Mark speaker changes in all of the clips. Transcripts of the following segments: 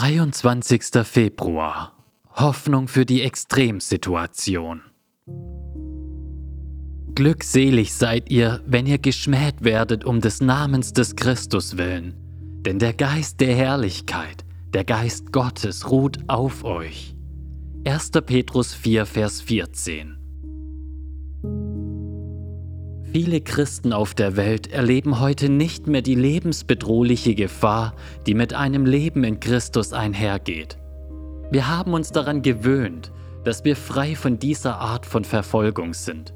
Speaker 1: 23. Februar. Hoffnung für die Extremsituation. Glückselig seid ihr, wenn ihr geschmäht werdet um des Namens des Christus willen, denn der Geist der Herrlichkeit, der Geist Gottes ruht auf euch. 1. Petrus 4, Vers 14. Viele Christen auf der Welt erleben heute nicht mehr die lebensbedrohliche Gefahr, die mit einem Leben in Christus einhergeht. Wir haben uns daran gewöhnt, dass wir frei von dieser Art von Verfolgung sind.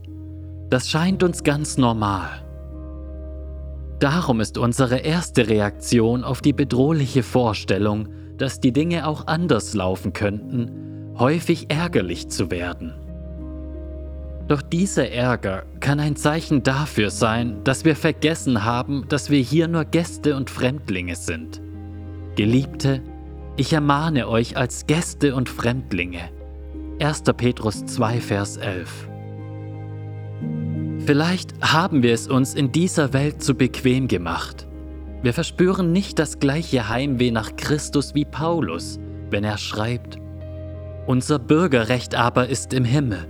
Speaker 1: Das scheint uns ganz normal. Darum ist unsere erste Reaktion auf die bedrohliche Vorstellung, dass die Dinge auch anders laufen könnten, häufig ärgerlich zu werden. Doch dieser Ärger kann ein Zeichen dafür sein, dass wir vergessen haben, dass wir hier nur Gäste und Fremdlinge sind. Geliebte, ich ermahne euch als Gäste und Fremdlinge. 1. Petrus 2, Vers 11. Vielleicht haben wir es uns in dieser Welt zu bequem gemacht. Wir verspüren nicht das gleiche Heimweh nach Christus wie Paulus, wenn er schreibt, Unser Bürgerrecht aber ist im Himmel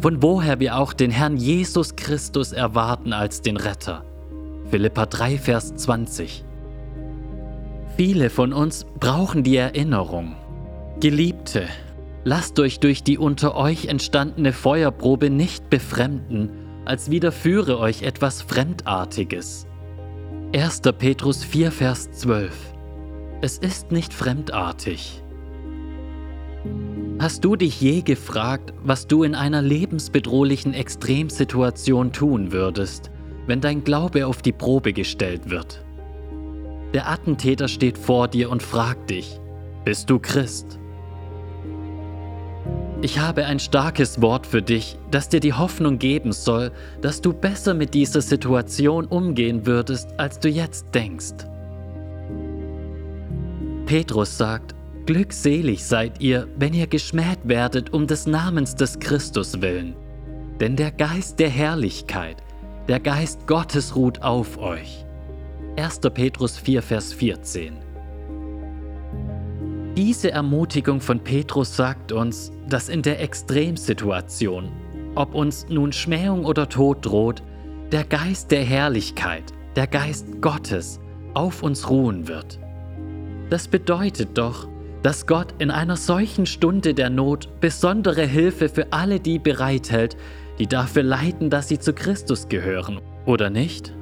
Speaker 1: von woher wir auch den Herrn Jesus Christus erwarten als den Retter. Philippa 3, Vers 20. Viele von uns brauchen die Erinnerung. Geliebte, lasst euch durch die unter euch entstandene Feuerprobe nicht befremden, als widerführe euch etwas Fremdartiges. 1. Petrus 4, Vers 12. Es ist nicht fremdartig. Hast du dich je gefragt, was du in einer lebensbedrohlichen Extremsituation tun würdest, wenn dein Glaube auf die Probe gestellt wird? Der Attentäter steht vor dir und fragt dich, bist du Christ? Ich habe ein starkes Wort für dich, das dir die Hoffnung geben soll, dass du besser mit dieser Situation umgehen würdest, als du jetzt denkst. Petrus sagt, Glückselig seid ihr, wenn ihr geschmäht werdet um des Namens des Christus willen. Denn der Geist der Herrlichkeit, der Geist Gottes ruht auf euch. 1. Petrus 4, Vers 14. Diese Ermutigung von Petrus sagt uns, dass in der Extremsituation, ob uns nun Schmähung oder Tod droht, der Geist der Herrlichkeit, der Geist Gottes auf uns ruhen wird. Das bedeutet doch, dass Gott in einer solchen Stunde der Not besondere Hilfe für alle die bereithält, die dafür leiden, dass sie zu Christus gehören, oder nicht?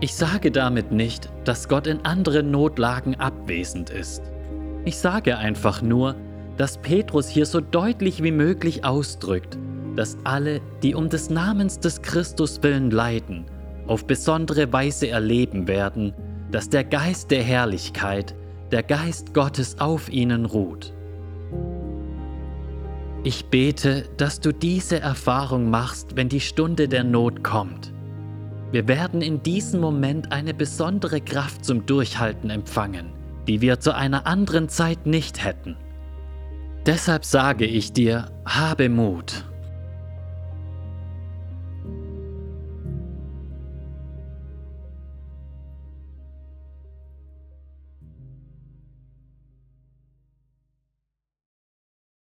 Speaker 1: Ich sage damit nicht, dass Gott in anderen Notlagen abwesend ist. Ich sage einfach nur, dass Petrus hier so deutlich wie möglich ausdrückt, dass alle, die um des Namens des Christus willen leiden, auf besondere Weise erleben werden, dass der Geist der Herrlichkeit der Geist Gottes auf ihnen ruht. Ich bete, dass du diese Erfahrung machst, wenn die Stunde der Not kommt. Wir werden in diesem Moment eine besondere Kraft zum Durchhalten empfangen, die wir zu einer anderen Zeit nicht hätten. Deshalb sage ich dir, habe Mut.